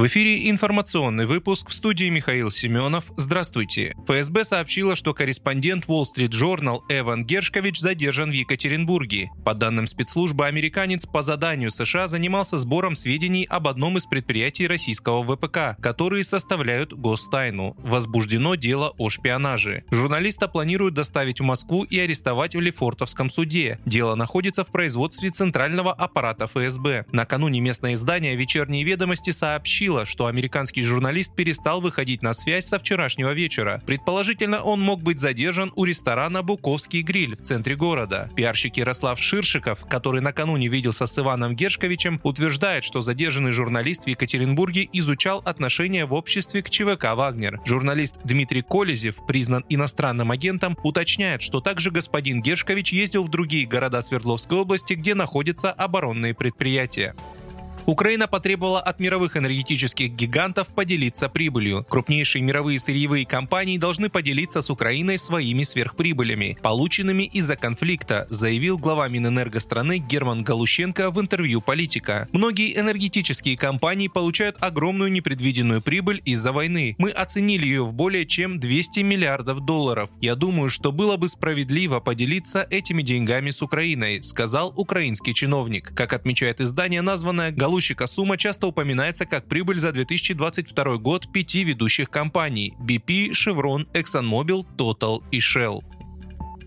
В эфире информационный выпуск в студии Михаил Семенов. Здравствуйте. ФСБ сообщила, что корреспондент Wall Street Journal Эван Гершкович задержан в Екатеринбурге. По данным спецслужбы, американец по заданию США занимался сбором сведений об одном из предприятий российского ВПК, которые составляют гостайну. Возбуждено дело о шпионаже. Журналиста планируют доставить в Москву и арестовать в Лефортовском суде. Дело находится в производстве центрального аппарата ФСБ. Накануне местное издание «Вечерние ведомости» сообщило, сообщила, что американский журналист перестал выходить на связь со вчерашнего вечера. Предположительно, он мог быть задержан у ресторана «Буковский гриль» в центре города. Пиарщик Ярослав Ширшиков, который накануне виделся с Иваном Гершковичем, утверждает, что задержанный журналист в Екатеринбурге изучал отношения в обществе к ЧВК «Вагнер». Журналист Дмитрий Колезев, признан иностранным агентом, уточняет, что также господин Гершкович ездил в другие города Свердловской области, где находятся оборонные предприятия. Украина потребовала от мировых энергетических гигантов поделиться прибылью. Крупнейшие мировые сырьевые компании должны поделиться с Украиной своими сверхприбылями, полученными из-за конфликта, заявил глава Минэнерго страны Герман Галущенко в интервью «Политика». Многие энергетические компании получают огромную непредвиденную прибыль из-за войны. Мы оценили ее в более чем 200 миллиардов долларов. Я думаю, что было бы справедливо поделиться этими деньгами с Украиной, сказал украинский чиновник. Как отмечает издание, названное Галущика сумма часто упоминается как прибыль за 2022 год пяти ведущих компаний – BP, Chevron, ExxonMobil, Total и Shell.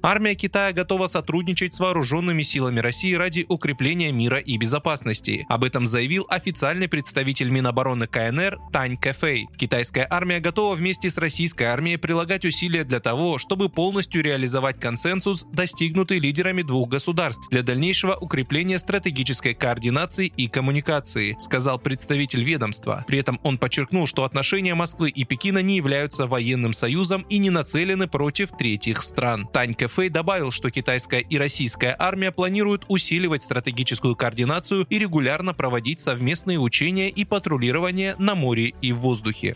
Армия Китая готова сотрудничать с вооруженными силами России ради укрепления мира и безопасности. Об этом заявил официальный представитель Минобороны КНР Тань Кэфэй. Китайская армия готова вместе с российской армией прилагать усилия для того, чтобы полностью реализовать консенсус, достигнутый лидерами двух государств, для дальнейшего укрепления стратегической координации и коммуникации, сказал представитель ведомства. При этом он подчеркнул, что отношения Москвы и Пекина не являются военным союзом и не нацелены против третьих стран. Тань Кэфэй Фэй добавил, что китайская и российская армия планируют усиливать стратегическую координацию и регулярно проводить совместные учения и патрулирование на море и в воздухе.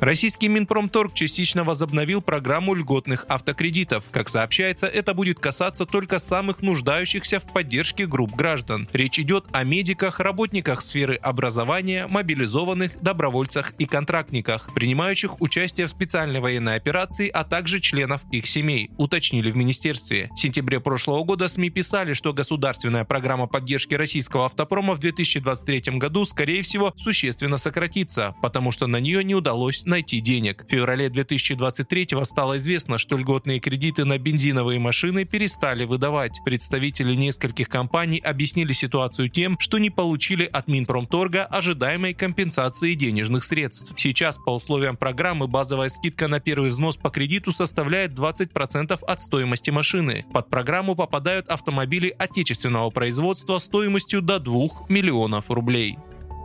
Российский Минпромторг частично возобновил программу льготных автокредитов. Как сообщается, это будет касаться только самых нуждающихся в поддержке групп граждан. Речь идет о медиках, работниках сферы образования, мобилизованных, добровольцах и контрактниках, принимающих участие в специальной военной операции, а также членов их семей, уточнили в министерстве. В сентябре прошлого года СМИ писали, что государственная программа поддержки российского автопрома в 2023 году, скорее всего, существенно сократится, потому что на нее не удалось найти денег. В феврале 2023 стало известно, что льготные кредиты на бензиновые машины перестали выдавать. Представители нескольких компаний объяснили ситуацию тем, что не получили от Минпромторга ожидаемой компенсации денежных средств. Сейчас по условиям программы базовая скидка на первый взнос по кредиту составляет 20% от стоимости машины. Под программу попадают автомобили отечественного производства стоимостью до 2 миллионов рублей.